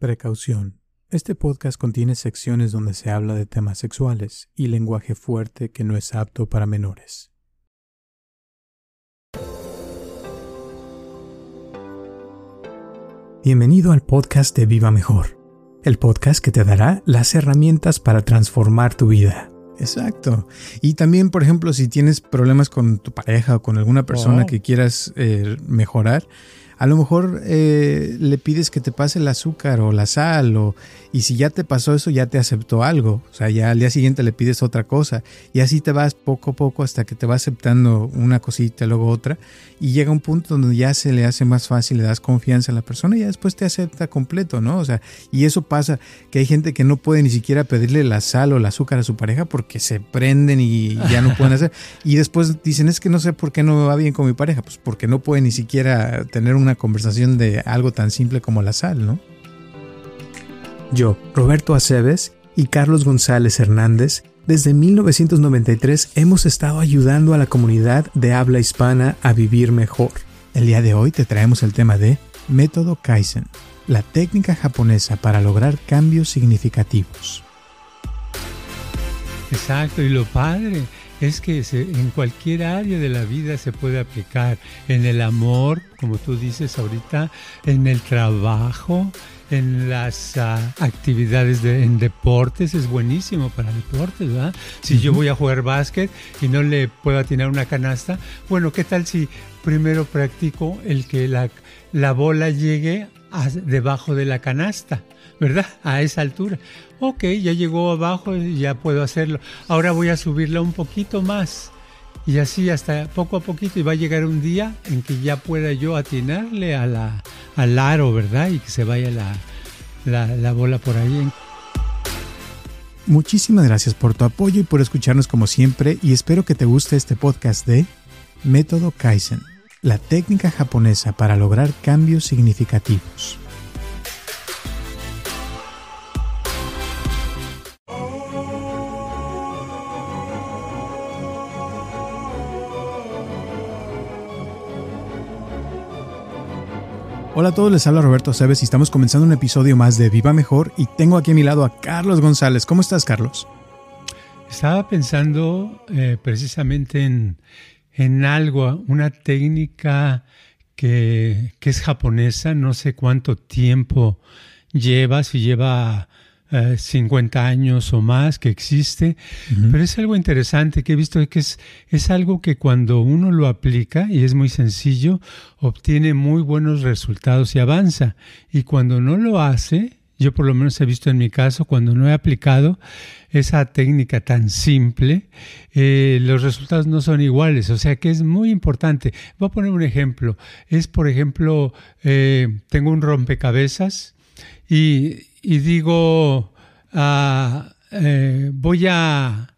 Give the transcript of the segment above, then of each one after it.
Precaución. Este podcast contiene secciones donde se habla de temas sexuales y lenguaje fuerte que no es apto para menores. Bienvenido al podcast de Viva Mejor, el podcast que te dará las herramientas para transformar tu vida. Exacto. Y también, por ejemplo, si tienes problemas con tu pareja o con alguna persona Oh. que quieras eh, mejorar, a lo mejor eh, le pides que te pase el azúcar o la sal o y si ya te pasó eso ya te aceptó algo, o sea, ya al día siguiente le pides otra cosa. Y así te vas poco a poco hasta que te va aceptando una cosita, luego otra. Y llega un punto donde ya se le hace más fácil, le das confianza a la persona y ya después te acepta completo, ¿no? O sea, y eso pasa que hay gente que no puede ni siquiera pedirle la sal o el azúcar a su pareja porque se prenden y ya no pueden hacer. Y después dicen, es que no sé por qué no me va bien con mi pareja, pues porque no puede ni siquiera tener una conversación de algo tan simple como la sal, ¿no? Yo, Roberto Aceves y Carlos González Hernández, desde 1993 hemos estado ayudando a la comunidad de habla hispana a vivir mejor. El día de hoy te traemos el tema de Método Kaizen, la técnica japonesa para lograr cambios significativos. Exacto, y lo padre es que se- en cualquier área de la vida se puede aplicar. En el amor, como tú dices ahorita, en el trabajo, en las ah, actividades de, en deportes, es buenísimo para deportes, ¿verdad? Si yo voy a jugar básquet y no le puedo atinar una canasta, bueno, ¿qué tal si primero practico el que la, la bola llegue a- debajo de la canasta? ¿verdad? A esa altura. Ok, ya llegó abajo ya puedo hacerlo. Ahora voy a subirla un poquito más. Y así hasta poco a poquito y va a llegar un día en que ya pueda yo atinarle a la, al aro, ¿verdad? Y que se vaya la, la, la bola por ahí. Muchísimas gracias por tu apoyo y por escucharnos como siempre y espero que te guste este podcast de Método Kaizen, la técnica japonesa para lograr cambios significativos. Hola a todos, les habla Roberto Aceves y estamos comenzando un episodio más de Viva Mejor y tengo aquí a mi lado a Carlos González. ¿Cómo estás, Carlos? Estaba pensando eh, precisamente en, en algo, una técnica que, que es japonesa, no sé cuánto tiempo lleva, si lleva eh, 50 años o más que existe, pero es algo interesante que he visto que es, es algo que cuando uno lo aplica, y es muy sencillo, obtiene muy buenos resultados y avanza. Y cuando no lo hace, yo por lo menos he visto en mi caso, cuando no he aplicado esa técnica tan simple, eh, los resultados no son iguales. O sea que es muy importante. Voy a poner un ejemplo. Es, por ejemplo, eh, tengo un rompecabezas y, y digo, ah, eh, voy a...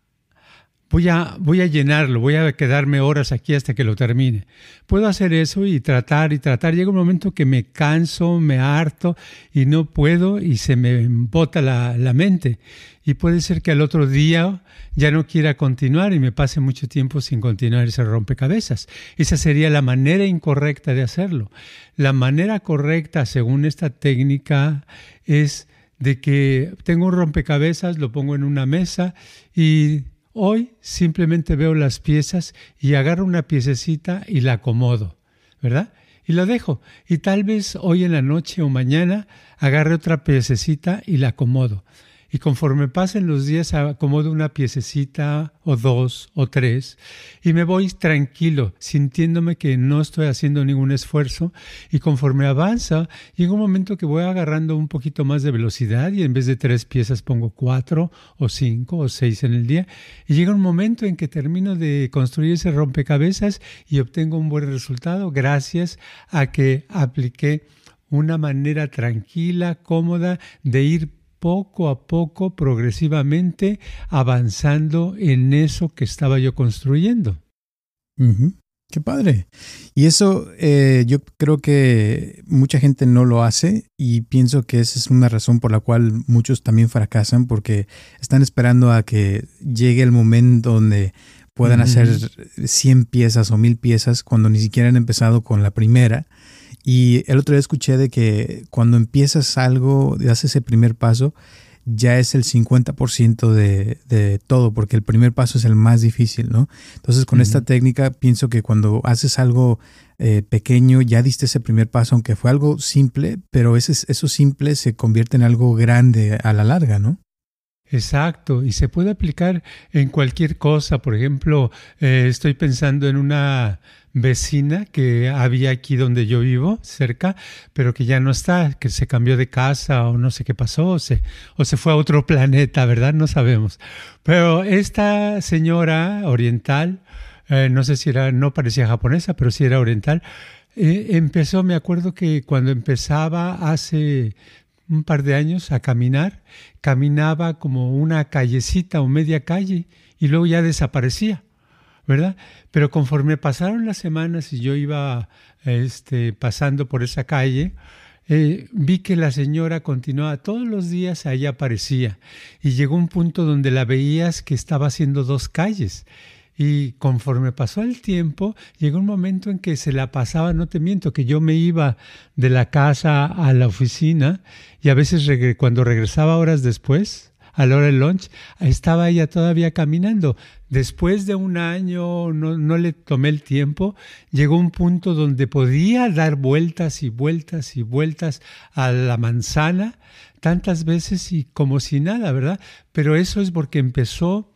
Voy a, voy a llenarlo, voy a quedarme horas aquí hasta que lo termine. Puedo hacer eso y tratar y tratar. Llega un momento que me canso, me harto y no puedo y se me bota la, la mente. Y puede ser que al otro día ya no quiera continuar y me pase mucho tiempo sin continuar ese rompecabezas. Esa sería la manera incorrecta de hacerlo. La manera correcta, según esta técnica, es de que tengo un rompecabezas, lo pongo en una mesa y hoy simplemente veo las piezas y agarro una piececita y la acomodo, ¿verdad? Y lo dejo. Y tal vez hoy en la noche o mañana agarre otra piececita y la acomodo. Y conforme pasen los días acomodo una piececita o dos o tres y me voy tranquilo, sintiéndome que no estoy haciendo ningún esfuerzo. Y conforme avanza llega un momento que voy agarrando un poquito más de velocidad y en vez de tres piezas pongo cuatro o cinco o seis en el día. Y llega un momento en que termino de construir ese rompecabezas y obtengo un buen resultado gracias a que apliqué una manera tranquila, cómoda de ir poco a poco, progresivamente, avanzando en eso que estaba yo construyendo. Qué padre. Y eso eh, yo creo que mucha gente no lo hace y pienso que esa es una razón por la cual muchos también fracasan porque están esperando a que llegue el momento donde puedan hacer 100 piezas o 1000 piezas cuando ni siquiera han empezado con la primera Y el otro día escuché de que cuando empiezas algo, das ese primer paso, ya es el 50% de, de todo, porque el primer paso es el más difícil, ¿no? Entonces, con esta técnica, pienso que cuando haces algo eh, pequeño, ya diste ese primer paso, aunque fue algo simple, pero ese, eso simple se convierte en algo grande a la larga, ¿no? Exacto, y se puede aplicar en cualquier cosa. Por ejemplo, eh, estoy pensando en una vecina que había aquí donde yo vivo, cerca, pero que ya no está, que se cambió de casa o no sé qué pasó, o se, o se fue a otro planeta, ¿verdad? No sabemos. Pero esta señora oriental, eh, no sé si era, no parecía japonesa, pero sí era oriental, eh, empezó, me acuerdo que cuando empezaba hace un par de años a caminar, caminaba como una callecita o media calle y luego ya desaparecía, ¿verdad? Pero conforme pasaron las semanas y yo iba este, pasando por esa calle, eh, vi que la señora continuaba todos los días, ahí aparecía y llegó un punto donde la veías que estaba haciendo dos calles y conforme pasó el tiempo, llegó un momento en que se la pasaba, no te miento, que yo me iba de la casa a la oficina y a veces cuando regresaba horas después, a la hora del lunch, estaba ella todavía caminando. Después de un año, no, no, le tomé el tiempo, llegó un punto donde podía dar vueltas y vueltas y vueltas a la manzana tantas veces y como si nada, ¿verdad? Pero eso es porque empezó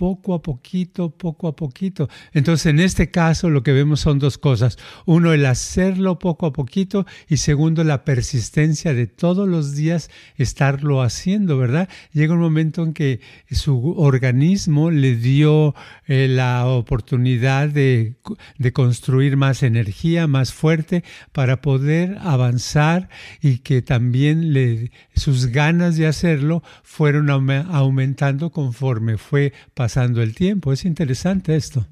poco a poquito, poco a poquito. Entonces, en este caso, lo que vemos son dos cosas. Uno, el hacerlo poco a poquito y segundo, la persistencia de todos los días estarlo haciendo, ¿verdad? Llega un momento en que su organismo le dio eh, la oportunidad de, construir más energía, más fuerte, para poder avanzar y que también sus ganas de hacerlo fueron aumentando conforme fue pasando el tiempo. Es interesante esto.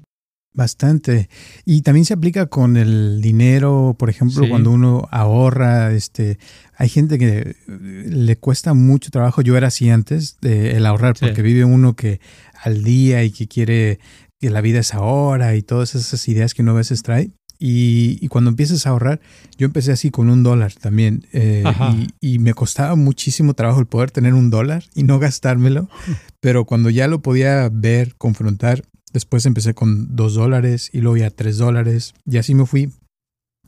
Bastante. Y también se aplica con el dinero, por ejemplo, cuando uno ahorra, este, hay gente que le cuesta mucho trabajo, yo era así antes, de el ahorrar, porque vive uno que al día y que quiere que la vida es ahora y todas esas ideas que uno a veces trae. Y, cuando empiezas a ahorrar, yo empecé así con un dólar también. Eh, y, me costaba muchísimo trabajo el poder tener un dólar y no gastármelo. Pero cuando ya lo podía ver, confrontar, después empecé con dos dólares y luego ya tres dólares. Y así me fui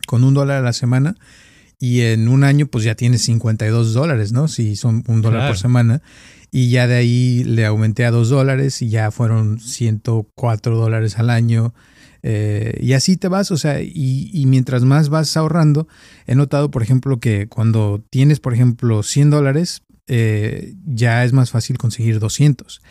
con un dólar a la semana. Y en un año, pues ya tienes 52 dólares, ¿no? Si son un dólar por semana. Y ya de ahí le aumenté a dos dólares y ya fueron 104 dólares al año. Eh, y así te vas, o sea, y, mientras más vas ahorrando, he notado, por ejemplo, que cuando tienes, por ejemplo, 100 dólares, eh, ya es más fácil conseguir 200.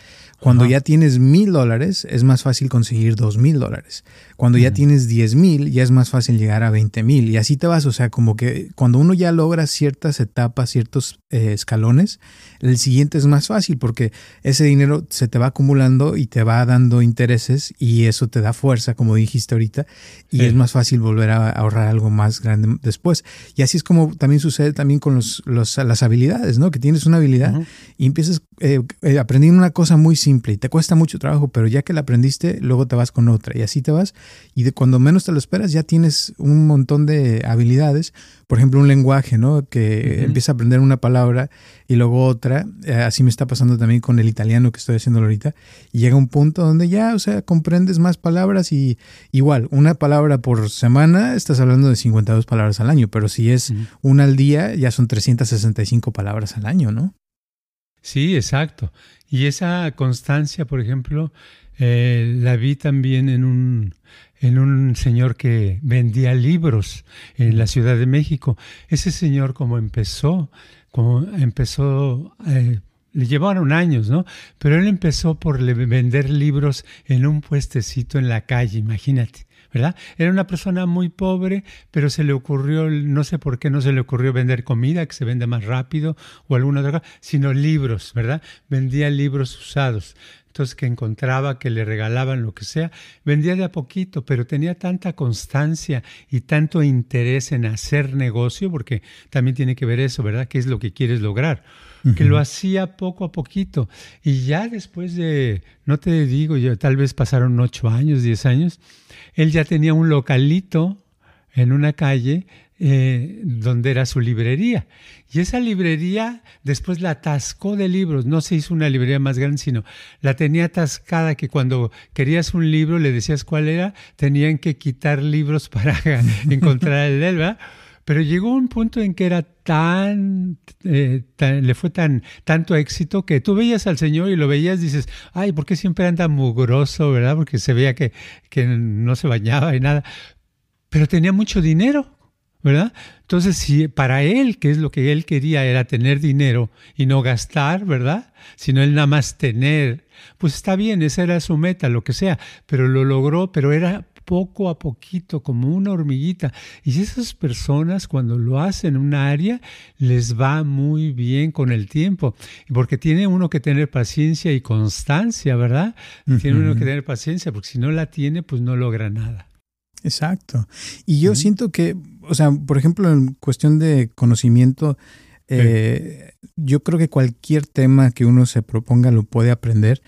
Cuando ya tienes mil dólares, es más fácil conseguir dos mil dólares. Cuando ya tienes diez mil, ya es más fácil llegar a veinte mil. Y así te vas. O sea, como que cuando uno ya logra ciertas etapas, ciertos eh, escalones, el siguiente es más fácil porque ese dinero se te va acumulando y te va dando intereses y eso te da fuerza, como dijiste ahorita, y es más fácil volver a ahorrar algo más grande después. Y así es como también sucede también con los, las habilidades, ¿no? Que tienes una habilidad y empiezas eh, eh, aprendiendo una cosa muy simple y te cuesta mucho trabajo, pero ya que la aprendiste, luego te vas con otra y así te vas y de cuando menos te lo esperas ya tienes un montón de habilidades, por ejemplo un lenguaje, ¿no? Que empieza a aprender una palabra y luego otra, eh, así me está pasando también con el italiano que estoy haciendo ahorita y llega un punto donde ya, o sea, comprendes más palabras y igual, una palabra por semana, estás hablando de 52 palabras al año, pero si es una al día, ya son 365 palabras al año, ¿no? Sí, exacto. Y esa constancia, por ejemplo, eh, la vi también en un, en un señor que vendía libros en la Ciudad de México. Ese señor como empezó, como empezó, eh, le llevaron años, ¿no? Pero él empezó por vender libros en un puestecito en la calle, imagínate. ¿verdad? Era una persona muy pobre, pero se le ocurrió, no sé por qué no se le ocurrió vender comida, que se vende más rápido, o alguna otra cosa, sino libros, ¿verdad? Vendía libros usados. Entonces que encontraba, que le regalaban lo que sea, vendía de a poquito, pero tenía tanta constancia y tanto interés en hacer negocio, porque también tiene que ver eso, ¿verdad? ¿Qué es lo que quieres lograr? que lo hacía poco a poquito. Y ya después de, no te digo, yo, tal vez pasaron ocho años, diez años, él ya tenía un localito en una calle eh, donde era su librería. Y esa librería después la atascó de libros. No se hizo una librería más grande, sino la tenía atascada que cuando querías un libro le decías cuál era, tenían que quitar libros para encontrar el de Pero llegó un punto en que era tan, eh, le fue tan tanto éxito que tú veías al Señor y lo veías, dices, ay, ¿por qué siempre anda mugroso, verdad? Porque se veía que, que no se bañaba y nada. Pero tenía mucho dinero ¿verdad? Entonces, si para él, que es lo que él quería, era tener dinero y no gastar, ¿verdad? Sino él nada más tener, pues está bien, esa era su meta, lo que sea, pero lo logró, pero era poco a poquito, como una hormiguita. Y esas personas cuando lo hacen en un área, les va muy bien con el tiempo, porque tiene uno que tener paciencia y constancia, ¿verdad? Tiene uno que tener paciencia, porque si no la tiene, pues no logra nada. Exacto. Y yo siento que, o sea, por ejemplo, en cuestión de conocimiento, eh, yo creo que cualquier tema que uno se proponga lo puede aprender.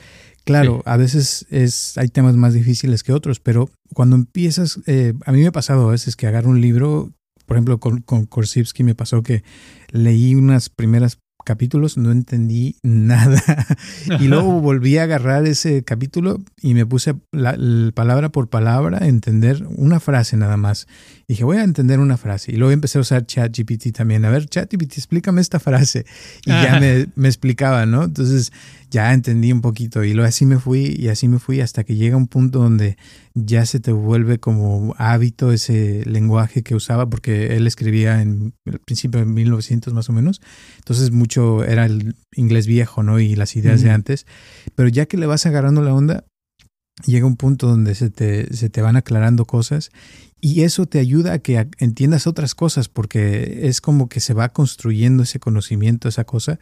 Claro, a veces es, hay temas más difíciles que otros, pero cuando empiezas, eh, a mí me ha pasado a veces que agarro un libro, por ejemplo, con, con Korsivsky me pasó que leí unas primeras capítulos no entendí nada. y luego volví a agarrar ese capítulo y me puse la, palabra por palabra a entender una frase nada más. dije, voy a entender una frase. Y luego empecé a usar ChatGPT también. A ver, ChatGPT, explícame esta frase. Y ya me, me explicaba, ¿no? Entonces ya entendí un poquito y luego así me fui y así me fui hasta que llega un punto donde ya se te vuelve como hábito ese lenguaje que usaba porque él escribía en el principio de 1900 más o menos. Entonces mucho era el inglés viejo, ¿no? Y las ideas de antes. Pero ya que le vas agarrando la onda, llega un punto donde se te, se te van aclarando cosas y eso te ayuda a que entiendas otras cosas porque es como que se va construyendo ese conocimiento, esa cosa.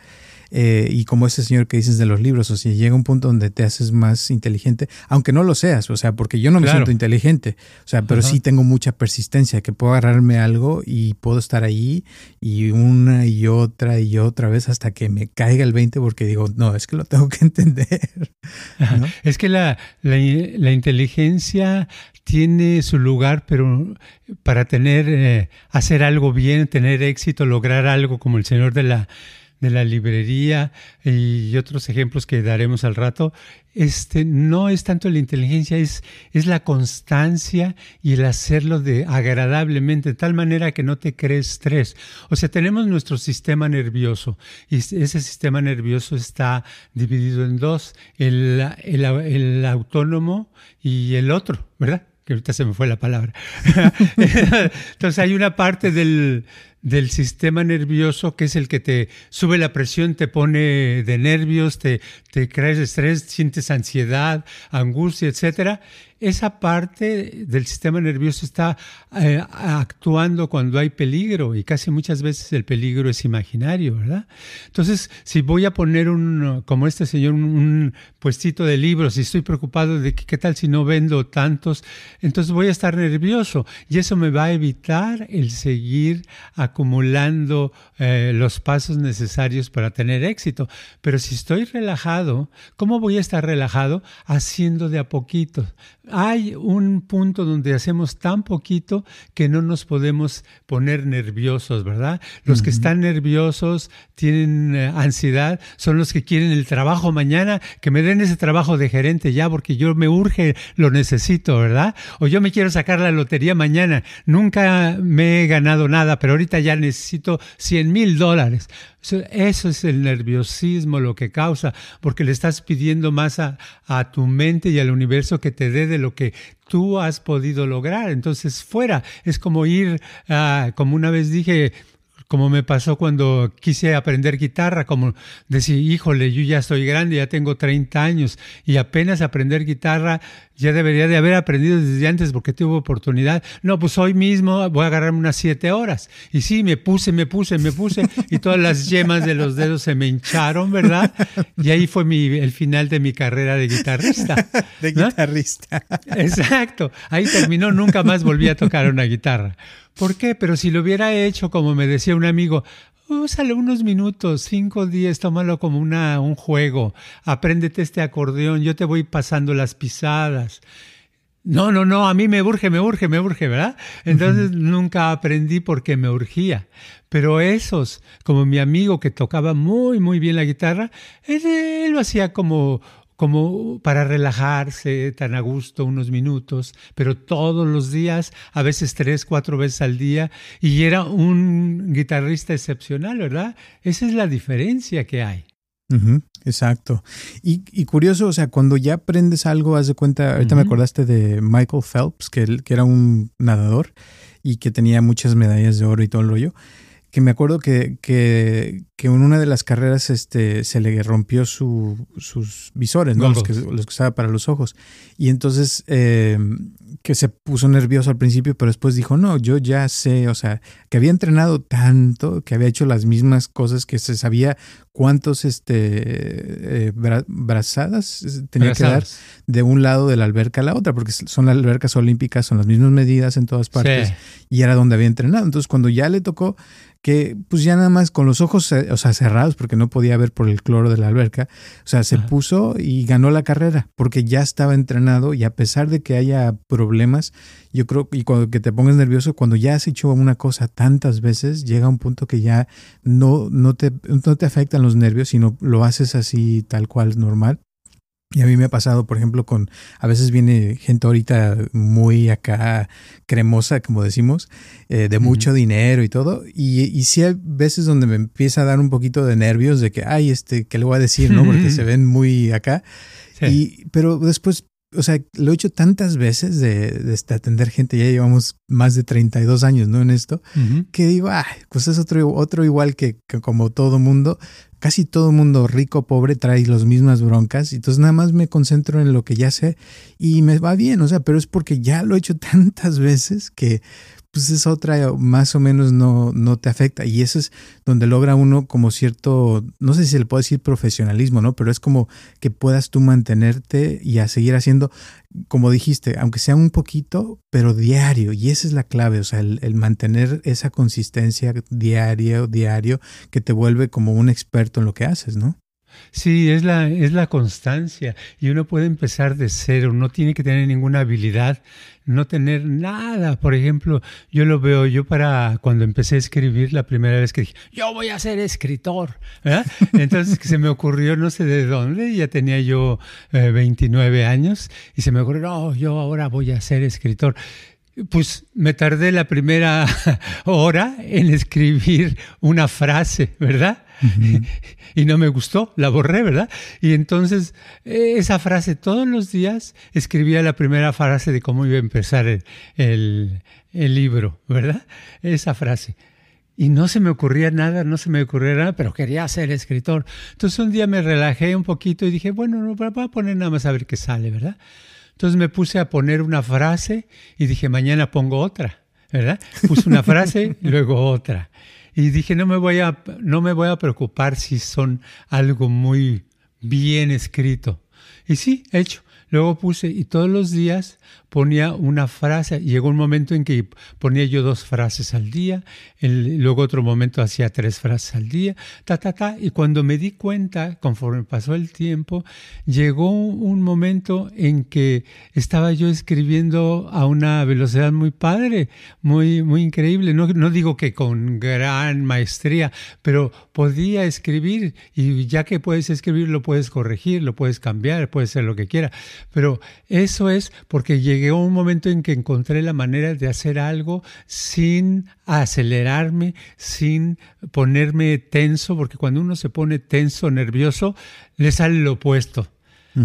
Eh, y como ese señor que dices de los libros, o sea, llega un punto donde te haces más inteligente, aunque no lo seas, o sea, porque yo no me siento inteligente, o sea, pero sí tengo mucha persistencia, que puedo agarrarme algo y puedo estar ahí y una y otra y otra vez hasta que me caiga el 20 porque digo, no, es que lo tengo que entender. Es que la, la, inteligencia tiene su lugar, pero para tener, eh, hacer algo bien, tener éxito, lograr algo como el Señor de la de la librería y otros ejemplos que daremos al rato, este, no es tanto la inteligencia, es, es la constancia y el hacerlo de agradablemente, de tal manera que no te crees estrés. O sea, tenemos nuestro sistema nervioso y ese sistema nervioso está dividido en dos, el, el, el autónomo y el otro, ¿verdad? Que ahorita se me fue la palabra. Entonces hay una parte del, del sistema nervioso, que es el que te sube la presión, te pone de nervios, te, te crees estrés, sientes ansiedad, angustia, etcétera esa parte del sistema nervioso está eh, actuando cuando hay peligro y casi muchas veces el peligro es imaginario, ¿verdad? Entonces, si voy a poner un, como este señor, un, puestito de libros y estoy preocupado de que, qué tal si no vendo tantos, entonces voy a estar nervioso y eso me va a evitar el seguir acumulando eh, los pasos necesarios para tener éxito. Pero si estoy relajado, ¿cómo voy a estar relajado? Haciendo de a poquito hay un punto donde hacemos tan poquito que no nos podemos poner nerviosos, ¿verdad? Los que están nerviosos, tienen eh, ansiedad, son los que quieren el trabajo mañana, que me den ese trabajo de gerente ya, porque yo me urge, lo necesito, ¿verdad? O yo me quiero sacar la lotería mañana, nunca me he ganado nada, pero ahorita ya necesito 100 mil dólares. Eso es el nerviosismo lo que causa, porque le estás pidiendo más a, tu mente y al universo que te dé de lo que tú has podido lograr. Entonces, fuera, es como ir, como una vez dije, como me pasó cuando quise aprender guitarra, como decir, híjole, yo ya estoy grande, ya tengo 30 años y apenas aprender guitarra ya debería de haber aprendido desde antes porque tuve oportunidad. No, pues hoy mismo voy a agarrarme unas 7 horas. Y sí, me puse, me puse, me puse y todas las yemas de los dedos se me hincharon, ¿verdad? Y ahí fue mi, el final de mi carrera de guitarrista. De guitarrista. Exacto. Ahí terminó, nunca más volví a tocar una guitarra. ¿Por qué? Pero si lo hubiera hecho, como me decía un amigo, úsale unos minutos, cinco días, tómalo como una, un juego, apréndete este acordeón, yo te voy pasando las pisadas. No, no, no, a mí me urge, me urge, me urge, ¿verdad? Entonces nunca aprendí porque me urgía. Pero esos, como mi amigo que tocaba muy, muy bien la guitarra, él, lo hacía como, como para relajarse tan a gusto unos minutos, pero todos los días, a veces tres, cuatro veces al día, y era un guitarrista excepcional, ¿verdad? Esa es la diferencia que hay exacto. Y, curioso, o sea, cuando ya aprendes algo, haz de cuenta, ahorita me acordaste de Michael Phelps, que, que era un nadador y que tenía muchas medallas de oro y todo el rollo que me acuerdo que, que, que, en una de las carreras este, se le rompió su, sus visores, ¿no? Los que, los que usaba para los ojos. Y entonces eh, que se puso nervioso al principio, pero después dijo, no, yo ya sé, o sea, que había entrenado tanto, que había hecho las mismas cosas, que se sabía cuántos este, eh, brazadas tenía que dar de un lado de la alberca a la otra, porque son las albercas olímpicas, son las mismas medidas en todas partes, y era donde había entrenado. Entonces cuando ya le tocó que pues ya nada más con los ojos o sea, cerrados, porque no podía ver por el cloro de la alberca, o sea, se puso y ganó la carrera, porque ya estaba entrenado y a pesar de que haya problemas, yo creo, y cuando que te pongas nervioso, cuando ya has hecho una cosa tantas veces, llega un punto que ya no, no, te, no te afectan los nervios, sino lo haces así tal cual normal. Y a mí me ha pasado, por ejemplo, con, a veces viene gente ahorita muy acá cremosa, como decimos, eh, de mucho dinero y todo. Y, y sí hay veces donde me empieza a dar un poquito de nervios de que, ay, este, ¿qué le voy a decir? ¿No? Porque se ven muy acá. Y, pero después o sea, lo he hecho tantas veces de, de, este, atender gente, ya llevamos más de 32 años, ¿no? En esto, que digo, ah, pues es otro, otro igual que, que como todo mundo, casi todo mundo rico, pobre, trae las mismas broncas, entonces nada más me concentro en lo que ya sé y me va bien, o sea, pero es porque ya lo he hecho tantas veces que pues es otra, más o menos no, no te afecta. Y eso es donde logra uno como cierto, no sé si se le puede decir profesionalismo, ¿no? Pero es como que puedas tú mantenerte y a seguir haciendo, como dijiste, aunque sea un poquito, pero diario. Y esa es la clave, o sea, el, el mantener esa consistencia diario, diario, que te vuelve como un experto en lo que haces, ¿no? Sí, es la, es la constancia y uno puede empezar de cero, no tiene que tener ninguna habilidad, no tener nada. Por ejemplo, yo lo veo, yo para cuando empecé a escribir la primera vez que dije, yo voy a ser escritor, entonces se me ocurrió no sé de dónde, ya tenía yo 29 eh, años y se me ocurrió, no, yo ahora voy a ser escritor. Pues me tardé la primera hora en escribir una frase, ¿verdad? y no me gustó, la borré, ¿verdad? Y entonces eh, esa frase todos los días escribía la primera frase de cómo iba a empezar el, el, libro, ¿verdad? Esa frase. Y no se me ocurría nada, no se me ocurría nada, pero quería ser escritor. Entonces un día me relajé un poquito y dije, bueno, no, voy a poner nada más a ver qué sale, ¿verdad? Entonces me puse a poner una frase y dije, mañana pongo otra, ¿verdad? Puse una frase luego otra. Y dije, no me voy a, no me voy a preocupar si son algo muy bien escrito. Y sí, hecho. Luego puse, y todos los días ponía una frase. Llegó un momento en que ponía yo dos frases al día, luego otro momento hacía tres frases al día, ta, ta, ta. Y cuando me di cuenta, conforme pasó el tiempo, llegó un momento en que estaba yo escribiendo a una velocidad muy padre, muy, muy increíble. No, no digo que con gran maestría, pero podía escribir y ya que puedes escribir, lo puedes corregir, lo puedes cambiar, puedes hacer lo que quiera. Pero eso es porque llegué llegó un momento en que encontré la manera de hacer algo sin acelerarme, sin ponerme tenso, porque cuando uno se pone tenso, nervioso, le sale lo opuesto.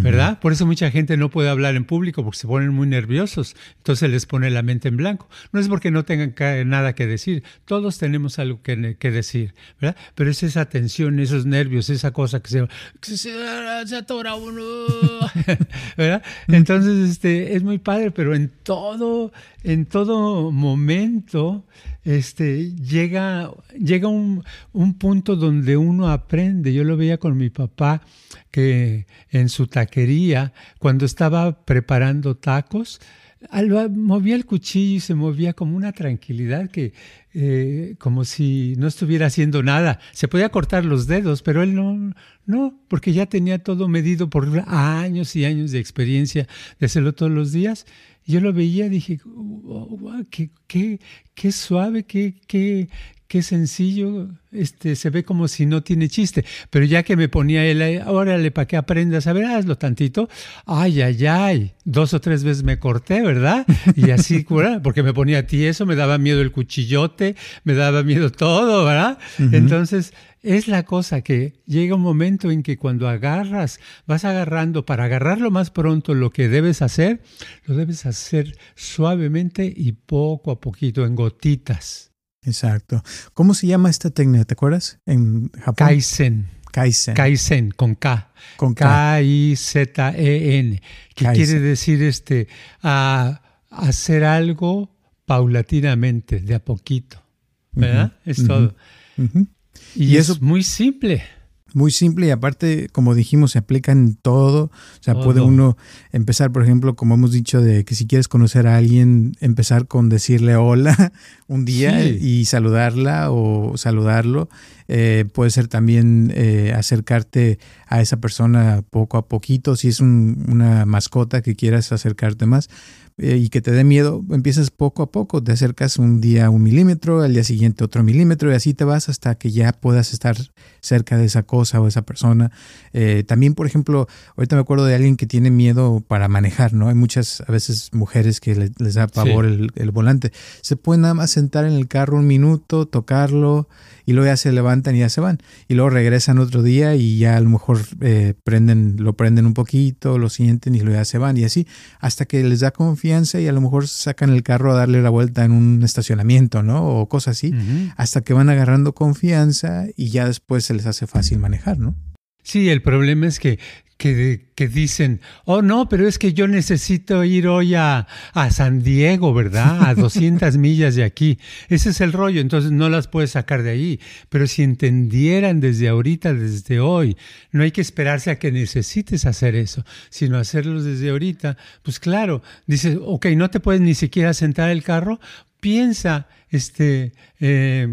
¿Verdad? Por eso mucha gente no puede hablar en público porque se ponen muy nerviosos, entonces les pone la mente en blanco. No es porque no tengan nada que decir, todos tenemos algo que, decir, ¿verdad? Pero es esa tensión, esos nervios, esa cosa que se, que se, uno, ¿verdad? Entonces, este, es muy padre, pero en todo, en todo momento, este, llega, llega un, un, punto donde uno aprende. Yo lo veía con mi papá, que en su taquería, cuando estaba preparando tacos, movía el cuchillo y se movía como una tranquilidad que, eh, como si no estuviera haciendo nada. Se podía cortar los dedos, pero él no, no, porque ya tenía todo medido por años y años de experiencia de hacerlo todos los días. Yo lo veía y dije, qué, qué, qué suave, qué, qué, qué sencillo, este, se ve como si no tiene chiste. Pero ya que me ponía él, órale, para que aprendas, a ver, hazlo tantito. Ay, ay, ay, dos o tres veces me corté, ¿verdad? Y así, porque me ponía a ti eso, me daba miedo el cuchillote, me daba miedo todo, ¿verdad? Entonces, es la cosa que llega un momento en que cuando agarras, vas agarrando, para agarrarlo más pronto lo que debes hacer, lo debes hacer suavemente y poco a poquito, en gotitas. Exacto. ¿Cómo se llama esta técnica? ¿Te acuerdas? En Japón. Kaizen. Kaizen. Kaizen, con K. Con K-I-Z-E-N. Que quiere decir este, a hacer algo paulatinamente, de a poquito. ¿Verdad? es todo. Y, es muy simple muy simple y aparte, como dijimos, se aplica en todo. O sea, puede uno empezar, por ejemplo, como hemos dicho, de que si quieres conocer a alguien, empezar con decirle hola un día y saludarla o saludarlo. Eh, puede ser también eh, acercarte a esa persona poco a poquito, si es una mascota que quieras acercarte más. Eh, y que te dé miedo, empiezas poco a poco, te acercas un día un milímetro, al día siguiente otro milímetro y así te vas hasta que ya puedas estar cerca de esa cosa o esa persona. Eh, también, por ejemplo, ahorita me acuerdo de alguien que tiene miedo para manejar, ¿no? Hay muchas a veces mujeres que les, da pavor el, el, volante. Se pueden nada más sentar en el carro un minuto, tocarlo y luego ya se levantan y ya se van. Y luego regresan otro día y ya a lo mejor eh, prenden, lo prenden un poquito, lo sienten y luego ya se van. Y así hasta que les da confianza y a lo mejor sacan el carro a darle la vuelta en un estacionamiento, ¿no? O cosas así, hasta que van agarrando confianza y ya después se les hace fácil manejar, ¿no? Sí, el problema es que que, que, dicen, oh no, pero es que yo necesito ir hoy a, a San Diego, ¿verdad? A 200 millas de aquí. Ese es el rollo, entonces no las puedes sacar de ahí. Pero si entendieran desde ahorita, desde hoy, no hay que esperarse a que necesites hacer eso, sino hacerlo desde ahorita, pues claro, dices, ok, no te puedes ni siquiera sentar el carro, piensa, este, eh,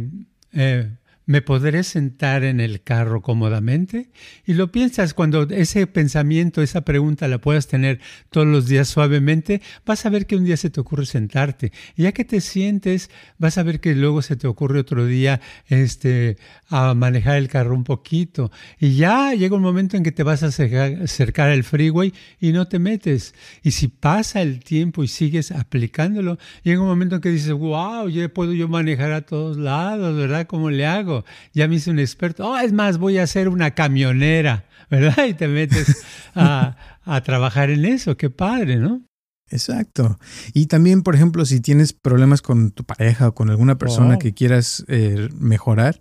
eh, ¿Me podré sentar en el carro cómodamente? Y lo piensas cuando ese pensamiento, esa pregunta la puedas tener todos los días suavemente, vas a ver que un día se te ocurre sentarte. Y ya que te sientes, vas a ver que luego se te ocurre otro día este, a manejar el carro un poquito. Y ya llega un momento en que te vas a acercar al freeway y no te metes. Y si pasa el tiempo y sigues aplicándolo, llega un momento en que dices, wow, ya puedo yo manejar a todos lados, ¿verdad? ¿Cómo le hago? Ya me hice un experto, oh, es más, voy a hacer una camionera, ¿verdad? Y te metes a, trabajar en eso, qué padre, ¿no? Exacto. Y también, por ejemplo, si tienes problemas con tu pareja o con alguna persona oh. que quieras eh, mejorar,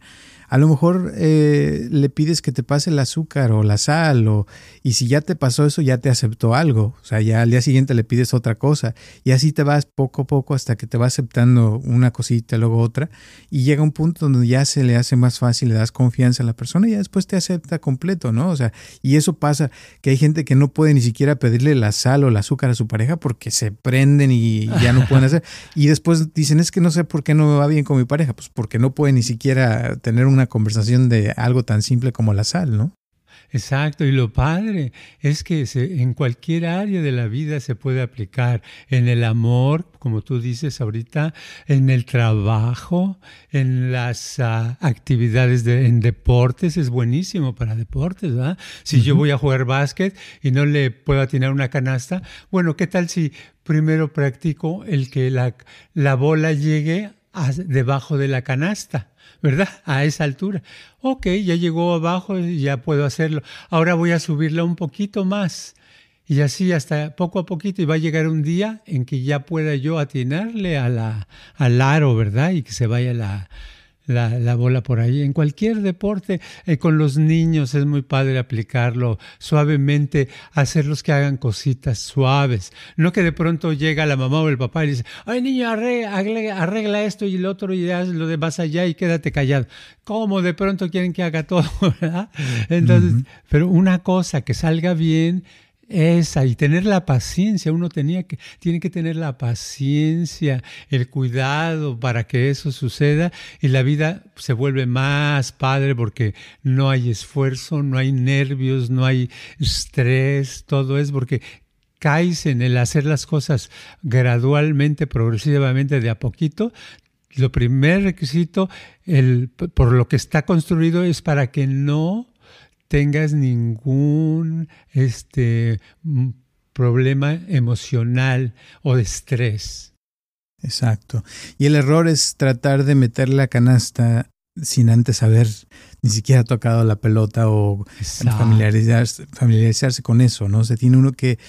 a lo mejor eh, le pides que te pase el azúcar o la sal o, y si ya te pasó eso ya te aceptó algo, o sea, ya al día siguiente le pides otra cosa. Y así te vas poco a poco hasta que te va aceptando una cosita, luego otra. Y llega un punto donde ya se le hace más fácil, le das confianza a la persona y ya después te acepta completo, ¿no? O sea, y eso pasa que hay gente que no puede ni siquiera pedirle la sal o el azúcar a su pareja porque se prenden y ya no pueden hacer. Y después dicen es que no sé por qué no me va bien con mi pareja, pues porque no puede ni siquiera tener una conversación de algo tan simple como la sal, ¿no? Exacto, y lo padre es que en cualquier área de la vida se puede aplicar, en el amor, como tú dices ahorita, en el trabajo, en las ah, actividades de, en deportes, es buenísimo para deportes, ¿verdad? Si yo voy a jugar básquet y no le puedo atinar una canasta, bueno, ¿qué tal si primero practico el que la, la bola llegue debajo de la canasta? ¿Verdad? A esa altura. Ok, ya llegó abajo, ya puedo hacerlo. Ahora voy a subirla un poquito más. Y así hasta poco a poquito y va a llegar un día en que ya pueda yo atinarle a la, al aro, ¿verdad? Y que se vaya la, la, bola por ahí. En cualquier deporte, eh, con los niños es muy padre aplicarlo suavemente, hacerlos que hagan cositas suaves. No que de pronto llega la mamá o el papá y dice, ay niño, arregla, esto y el otro y haz lo demás allá y quédate callado. ¿Cómo de pronto quieren que haga todo? Entonces, pero una cosa que salga bien esa y tener la paciencia. Uno tenía que, tiene que tener la paciencia, el cuidado para que eso suceda y la vida se vuelve más padre porque no hay esfuerzo, no hay nervios, no hay estrés, todo es porque caes en el hacer las cosas gradualmente, progresivamente, de a poquito, lo primer requisito, el, por lo que está construido, es para que no tengas ningún este, problema emocional o de estrés. Exacto. Y el error es tratar de meter la canasta sin antes haber ni siquiera tocado la pelota o familiarizarse, familiarizarse, con eso, ¿no? se tiene uno que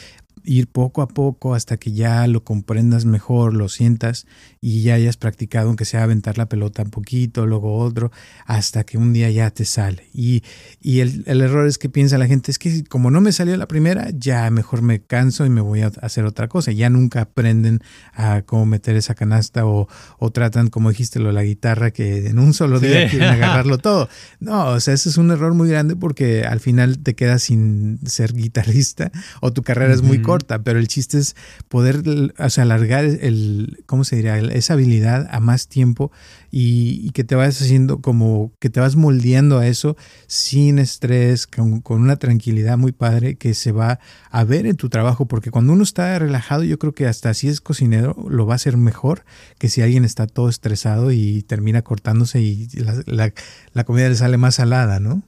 ir poco a poco hasta que ya lo comprendas mejor, lo sientas y ya hayas practicado, aunque sea aventar la pelota un poquito, luego otro, hasta que un día ya te sale. Y, y el, el, error es que piensa la gente, es que como no me salió la primera, ya mejor me canso y me voy a hacer otra cosa. Ya nunca aprenden a cómo meter esa canasta o, o tratan, como dijiste, lo de la guitarra, que en un solo día quieren agarrarlo todo. No, o sea, ese es un error muy grande porque al final te quedas sin ser guitarrista o tu carrera es muy corta pero el chiste es poder, o sea, alargar el, ¿cómo se diría? Esa habilidad a más tiempo y, que te vayas haciendo como que te vas moldeando a eso sin estrés, con, una tranquilidad muy padre que se va a ver en tu trabajo, porque cuando uno está relajado, yo creo que hasta si es cocinero lo va a hacer mejor que si alguien está todo estresado y termina cortándose y la, la comida le sale más salada, ¿no?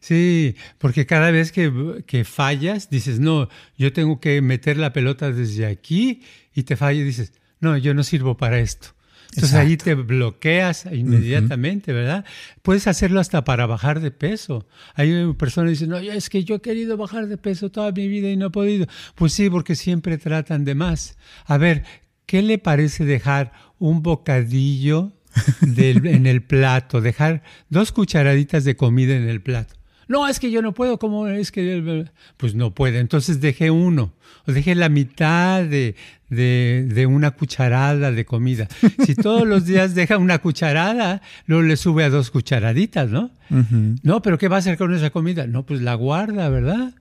Sí, porque cada vez que, fallas, dices, no, yo tengo que meter la pelota desde aquí y te fallas y dices, no, yo no sirvo para esto. Entonces ahí te bloqueas inmediatamente, ¿verdad? Puedes hacerlo hasta para bajar de peso. Hay personas que dicen, no, es que yo he querido bajar de peso toda mi vida y no he podido. Pues sí, porque siempre tratan de más. A ver, ¿qué le parece dejar un bocadillo en el plato? Dejar dos cucharaditas de comida en el plato. No, es que yo no puedo, ¿cómo es que...? Pues no puede. Entonces dejé uno, o dejé la mitad de, de, una cucharada de comida. Si todos los días deja una cucharada, luego le sube a dos cucharaditas, ¿no? No, pero ¿qué va a hacer con esa comida? No, pues la guarda, ¿verdad?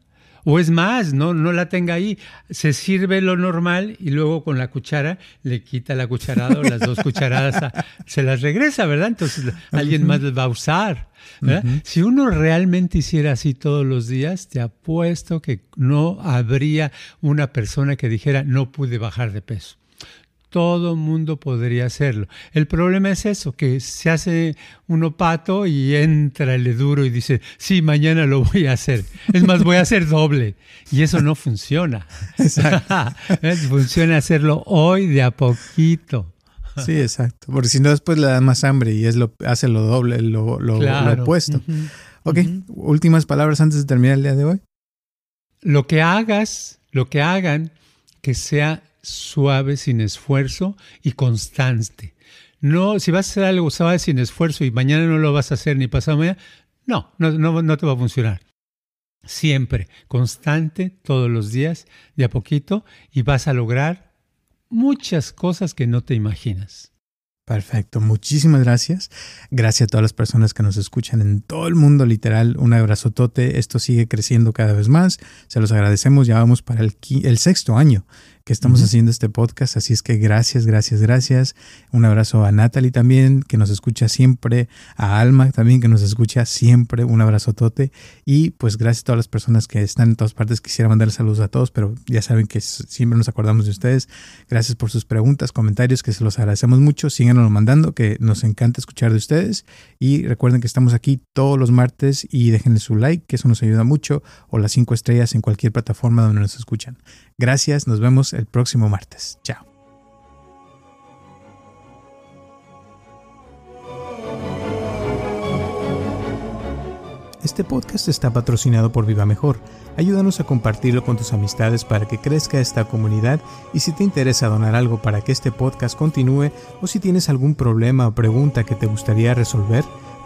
O es más, no, no la tenga ahí. Se sirve lo normal y luego con la cuchara le quita la cucharada o las dos cucharadas, se las regresa, ¿verdad? Entonces alguien más las va a usar. Si uno realmente hiciera así todos los días, te apuesto que no habría una persona que dijera no pude bajar de peso todo mundo podría hacerlo. El problema es eso, que se hace uno pato y entra el duro y dice, sí, mañana lo voy a hacer. Es más, voy a hacer doble. Y eso no funciona. funciona hacerlo hoy de a poquito. Sí, exacto. Porque si no, después le da más hambre y es lo, hace lo doble, lo, lo, opuesto. Ok, últimas palabras antes de terminar el día de hoy. Lo que hagas, lo que hagan, que sea suave, sin esfuerzo y constante. No, si vas a hacer algo suave, sin esfuerzo y mañana no lo vas a hacer ni pasado mañana, no, no, no, no te va a funcionar. Siempre, constante, todos los días, de a poquito, y vas a lograr muchas cosas que no te imaginas. Perfecto, muchísimas gracias. Gracias a todas las personas que nos escuchan en todo el mundo, literal. Un abrazotote. Esto sigue creciendo cada vez más. Se los agradecemos. Ya vamos para el, el sexto año que estamos haciendo este podcast. Así es que gracias, gracias, gracias. Un abrazo a Natalie también, que nos escucha siempre. A Alma también, que nos escucha siempre. Un abrazo tote. Y pues gracias a todas las personas que están en todas partes. Quisiera mandar saludos a todos, pero ya saben que siempre nos acordamos de ustedes. Gracias por sus preguntas, comentarios, que se los agradecemos mucho. Síganos mandando, que nos encanta escuchar de ustedes. Y recuerden que estamos aquí todos los martes y déjenle su like, que eso nos ayuda mucho. O las cinco estrellas en cualquier plataforma donde nos escuchan. Gracias, nos vemos el próximo martes. Chao. Este podcast está patrocinado por Viva Mejor. Ayúdanos a compartirlo con tus amistades para que crezca esta comunidad y si te interesa donar algo para que este podcast continúe o si tienes algún problema o pregunta que te gustaría resolver,